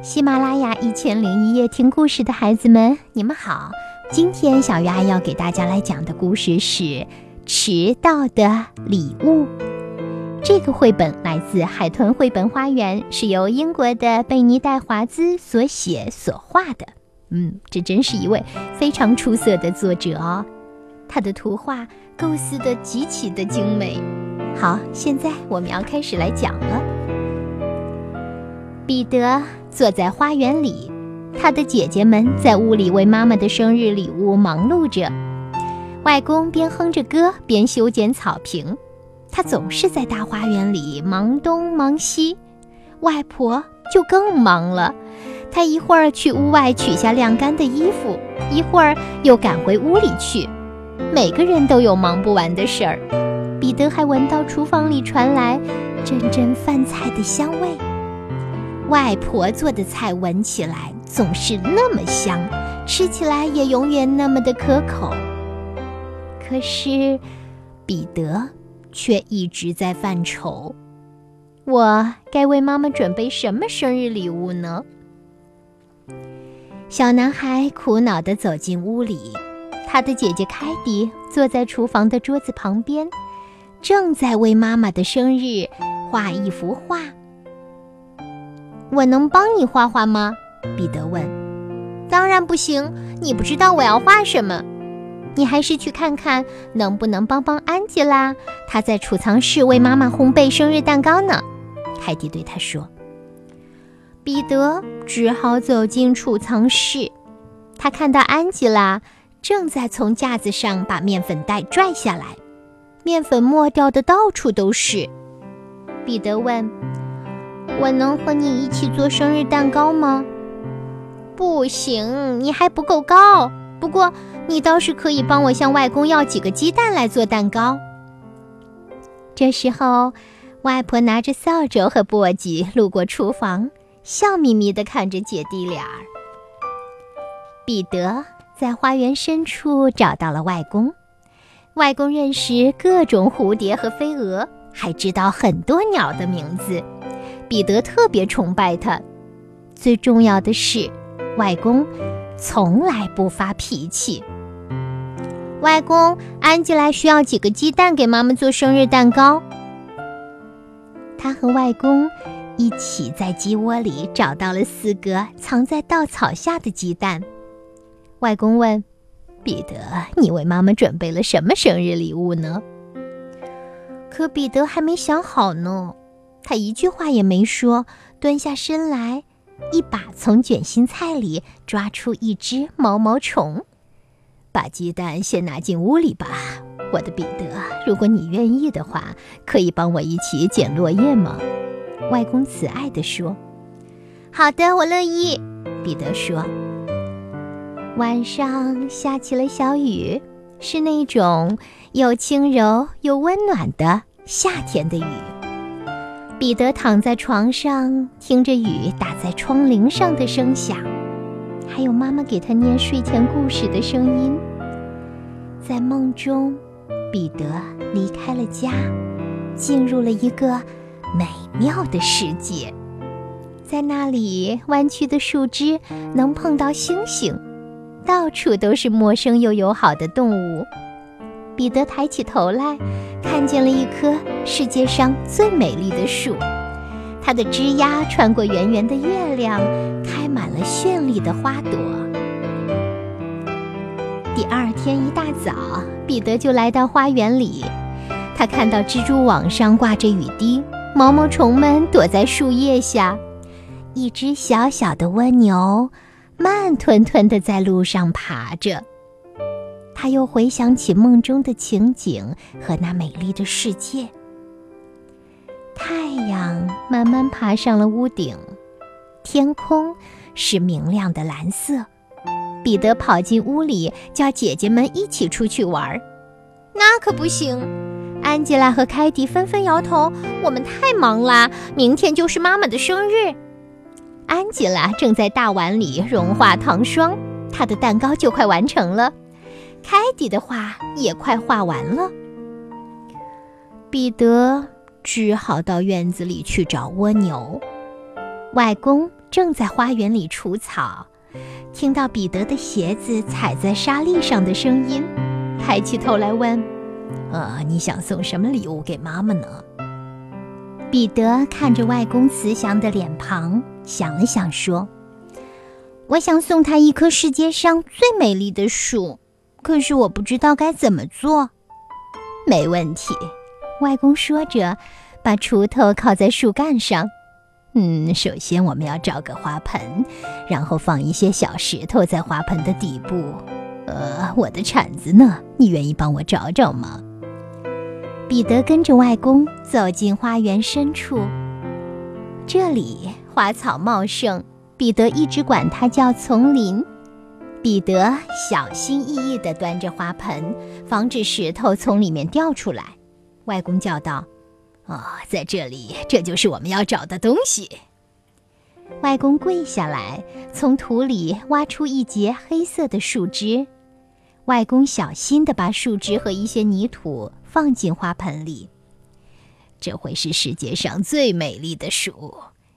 喜马拉雅一千零一夜听故事的孩子们，你们好！今天小鱼阿要给大家来讲的故事是《迟到的礼物》。这个绘本来自海豚绘本花园，是由英国的贝尼戴华兹所写所画的。嗯，这真是一位非常出色的作者哦。他的图画构思的极其的精美。好，现在我们要开始来讲了。彼得坐在花园里，他的姐姐们在屋里为妈妈的生日礼物忙碌着。外公边哼着歌边修剪草坪，他总是在大花园里忙东忙西。外婆就更忙了，她一会儿去屋外取下晾干的衣服，一会儿又赶回屋里去。每个人都有忙不完的事儿。彼得还闻到厨房里传来阵阵饭菜的香味。外婆做的菜闻起来总是那么香，吃起来也永远那么的可口。可是，彼得却一直在犯愁：我该为妈妈准备什么生日礼物呢？小男孩苦恼地走进屋里，他的姐姐凯蒂坐在厨房的桌子旁边，正在为妈妈的生日画一幅画。我能帮你画画吗？彼得问。当然不行，你不知道我要画什么。你还是去看看能不能帮帮安吉拉，她在储藏室为妈妈烘焙生日蛋糕呢。凯蒂对他说。彼得只好走进储藏室，他看到安吉拉正在从架子上把面粉袋拽下来，面粉末掉的到处都是。彼得问。我能和你一起做生日蛋糕吗？不行，你还不够高。不过，你倒是可以帮我向外公要几个鸡蛋来做蛋糕。这时候，外婆拿着扫帚和簸箕路过厨房，笑眯眯地看着姐弟俩。彼得在花园深处找到了外公，外公认识各种蝴蝶和飞蛾，还知道很多鸟的名字。彼得特别崇拜他。最重要的是，外公从来不发脾气。外公，安吉拉需要几个鸡蛋给妈妈做生日蛋糕。他和外公一起在鸡窝里找到了四个藏在稻草下的鸡蛋。外公问：“彼得，你为妈妈准备了什么生日礼物呢？”可彼得还没想好呢。他一句话也没说，蹲下身来，一把从卷心菜里抓出一只毛毛虫，把鸡蛋先拿进屋里吧，我的彼得。如果你愿意的话，可以帮我一起捡落叶吗？外公慈爱地说。好的，我乐意。彼得说。晚上下起了小雨，是那种又轻柔又温暖的夏天的雨。彼得躺在床上，听着雨打在窗棂上的声响，还有妈妈给他念睡前故事的声音。在梦中，彼得离开了家，进入了一个美妙的世界。在那里，弯曲的树枝能碰到星星，到处都是陌生又友好的动物。彼得抬起头来，看见了一棵世界上最美丽的树，它的枝丫穿过圆圆的月亮，开满了绚丽的花朵。第二天一大早，彼得就来到花园里，他看到蜘蛛网上挂着雨滴，毛毛虫们躲在树叶下，一只小小的蜗牛慢吞吞地在路上爬着。他又回想起梦中的情景和那美丽的世界。太阳慢慢爬上了屋顶，天空是明亮的蓝色。彼得跑进屋里，叫姐姐们一起出去玩。那可不行！安吉拉和凯蒂纷纷摇头：“我们太忙啦，明天就是妈妈的生日。”安吉拉正在大碗里融化糖霜，她的蛋糕就快完成了。凯蒂的画也快画完了，彼得只好到院子里去找蜗牛。外公正在花园里除草，听到彼得的鞋子踩在沙砾上的声音，抬起头来问：“呃，你想送什么礼物给妈妈呢？”彼得看着外公慈祥的脸庞，想了想说：“我想送她一棵世界上最美丽的树，可是我不知道该怎么做。”没问题，外公说着，把锄头靠在树干上。嗯，首先我们要找个花盆，然后放一些小石头在花盆的底部。呃，我的铲子呢？你愿意帮我找找吗？彼得跟着外公走进花园深处，这里花草茂盛，彼得一直管它叫丛林。彼得小心翼翼地端着花盆，防止石头从里面掉出来。外公叫道：“哦，在这里，这就是我们要找的东西。”外公跪下来，从土里挖出一截黑色的树枝。外公小心地把树枝和一些泥土。放进花盆里，这会是世界上最美丽的树。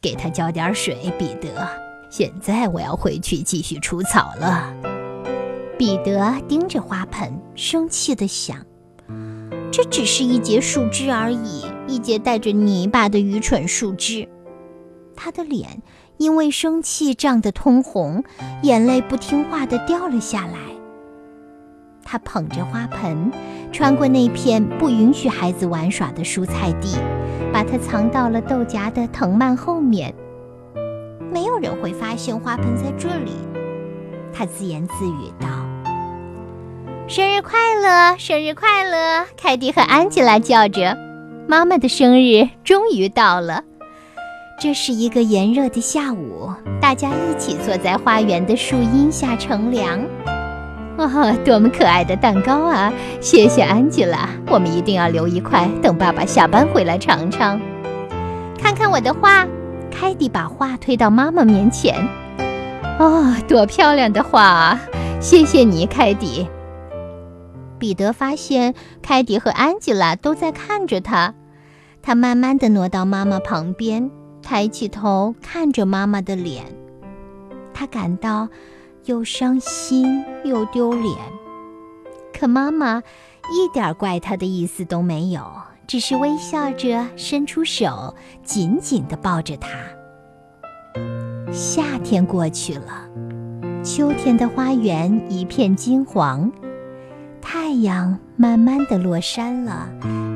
给它浇点水，彼得。现在我要回去继续除草了。彼得盯着花盆，生气地想：“这只是一截树枝而已，一截带着泥巴的愚蠢树枝。”他的脸因为生气涨得通红，眼泪不听话地掉了下来。他捧着花盆，穿过那片不允许孩子玩耍的蔬菜地，把它藏到了豆荚的藤蔓后面。没有人会发现花盆在这里，他自言自语道：“生日快乐，生日快乐！”凯蒂和安吉拉叫着：“妈妈的生日终于到了。”这是一个炎热的下午，大家一起坐在花园的树荫下乘凉。哇，多么可爱的蛋糕啊！谢谢安吉拉，我们一定要留一块，等爸爸下班回来尝尝。看看我的画，凯蒂把画推到妈妈面前。哦，多漂亮的画啊！谢谢你，凯蒂。彼得发现凯蒂和安吉拉都在看着他，他慢慢地挪到妈妈旁边，抬起头看着妈妈的脸，他感到。又伤心又丢脸，可妈妈一点怪他的意思都没有，只是微笑着伸出手，紧紧地抱着他。夏天过去了，秋天的花园一片金黄，太阳慢慢地落山了，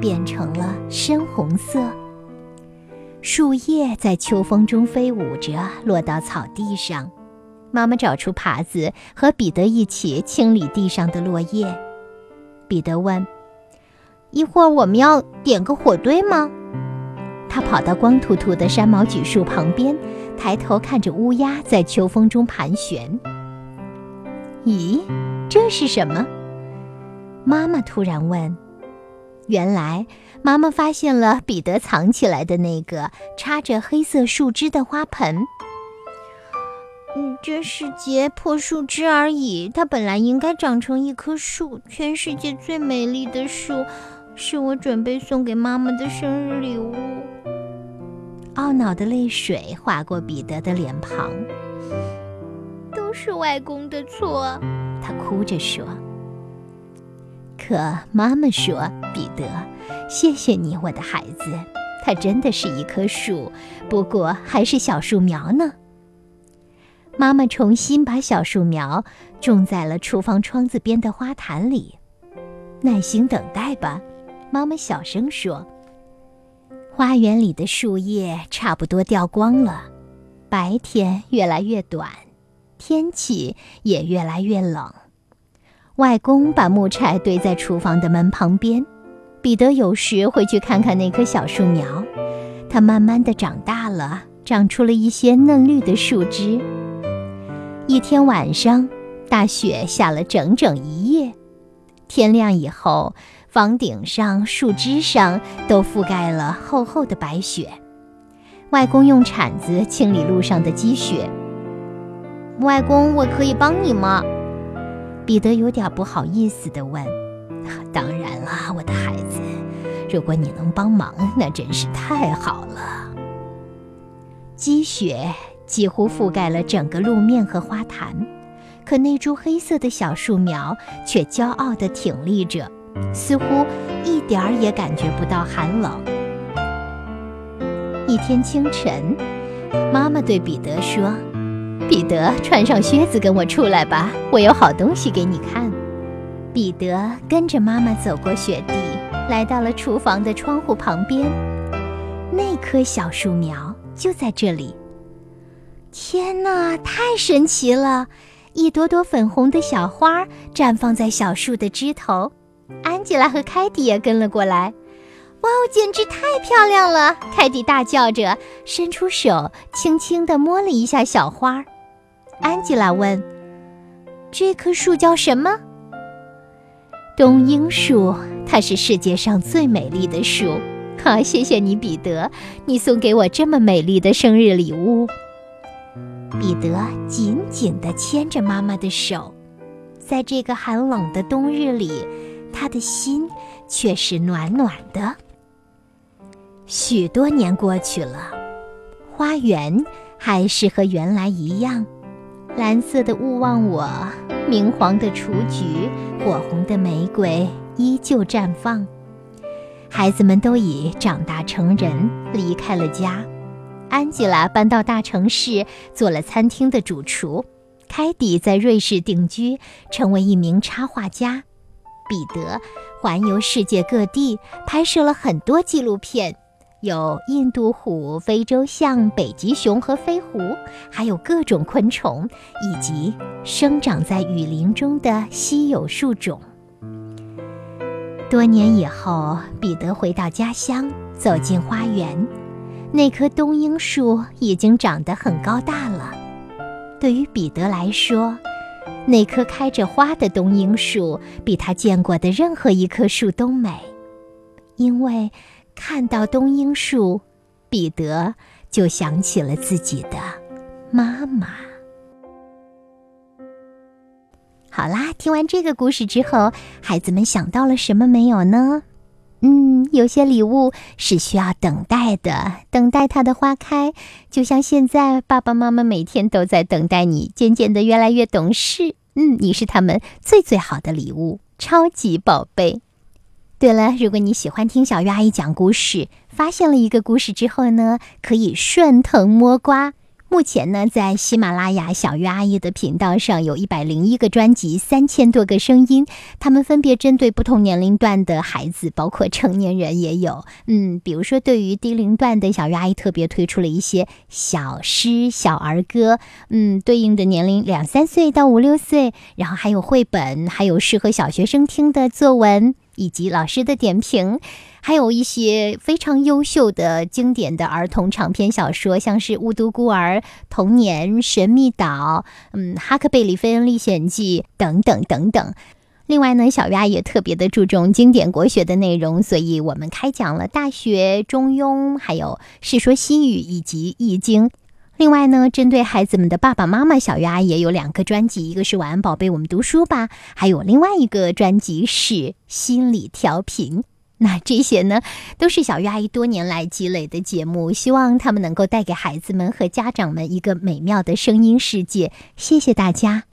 变成了深红色。树叶在秋风中飞舞着，落到草地上。妈妈找出耙子，和彼得一起清理地上的落叶。彼得问：“一会儿我们要点个火堆吗？”他跑到光秃秃的山毛榉树旁边，抬头看着乌鸦在秋风中盘旋。咦，这是什么？妈妈突然问。原来，妈妈发现了彼得藏起来的那个插着黑色树枝的花盆。嗯，这是截破树枝而已。它本来应该长成一棵树，全世界最美丽的树，是我准备送给妈妈的生日礼物。懊恼的泪水划过彼得的脸庞，都是外公的错，他哭着说。可妈妈说：“彼得，谢谢你，我的孩子。它真的是一棵树，不过还是小树苗呢。”妈妈重新把小树苗种在了厨房窗子边的花坛里。耐心等待吧，妈妈小声说。花园里的树叶差不多掉光了，白天越来越短，天气也越来越冷。外公把木柴堆在厨房的门旁边。彼得有时会去看看那棵小树苗，它慢慢的长大了，长出了一些嫩绿的树枝。一天晚上，大雪下了整整一夜。天亮以后，房顶上、树枝上都覆盖了厚厚的白雪。外公用铲子清理路上的积雪。外公，我可以帮你吗？彼得有点不好意思地问。当然了，我的孩子，如果你能帮忙，那真是太好了。积雪。几乎覆盖了整个路面和花坛。可那株黑色的小树苗却骄傲地挺立着，似乎一点儿也感觉不到寒冷。一天清晨，妈妈对彼得说：“彼得，穿上靴子跟我出来吧，我有好东西给你看。”彼得跟着妈妈走过雪地，来到了厨房的窗户旁边。那棵小树苗就在这里。天哪，太神奇了！一朵朵粉红的小花绽放在小树的枝头。安吉拉和凯蒂也跟了过来。哇哦，简直太漂亮了！凯蒂大叫着，伸出手轻轻地摸了一下小花。安吉拉问：“这棵树叫什么？”冬樱树，它是世界上最美丽的树。好，谢谢你，彼得，你送给我这么美丽的生日礼物。彼得紧紧地牵着妈妈的手，在这个寒冷的冬日里，他的心却是暖暖的。许多年过去了，花园还是和原来一样，蓝色的勿忘我，明黄的雏菊，火红的玫瑰依旧绽放。孩子们都已长大成人，离开了家。安吉拉搬到大城市，做了餐厅的主厨；凯蒂在瑞士定居，成为一名插画家；彼得环游世界各地，拍摄了很多纪录片。有印度虎、非洲象、北极熊和飞狐，还有各种昆虫，以及生长在雨林中的稀有树种。多年以后，彼得回到家乡，走进花园，那棵冬樱树已经长得很高大了。对于彼得来说，那棵开着花的冬樱树比他见过的任何一棵树都美，因为。看到冬樱树，彼得就想起了自己的妈妈。好啦，听完这个故事之后，孩子们想到了什么没有呢？嗯，有些礼物是需要等待的，等待它的花开，就像现在爸爸妈妈每天都在等待你渐渐的越来越懂事。嗯，你是他们最最好的礼物，超级宝贝。对了，如果你喜欢听小鱼阿姨讲故事，发现了一个故事之后呢，可以顺藤摸瓜。目前呢，在喜马拉雅小鱼阿姨的频道上，有一百零一个专辑，三千多个声音，他们分别针对不同年龄段的孩子，包括成年人也有。嗯，比如说对于低龄段的小鱼阿姨，特别推出了一些小诗、小儿歌。嗯，对应的年龄两三岁到五六岁，然后还有绘本，还有适合小学生听的作文。以及老师的点评，还有一些非常优秀的经典的儿童长篇小说，像是《雾都孤儿》《童年》《神秘岛》嗯，《哈克贝里费恩历险记》等等等等。另外呢，小丫也特别的注重经典国学的内容，所以我们开讲了《大学》《中庸》，还有《世说新语》以及《易经》。另外呢，针对孩子们的爸爸妈妈，小鱼阿姨也有两个专辑，一个是《晚安宝贝，我们读书吧》，还有另外一个专辑是《心理调频》。那这些呢，都是小鱼阿姨多年来积累的节目，希望他们能够带给孩子们和家长们一个美妙的声音世界。谢谢大家。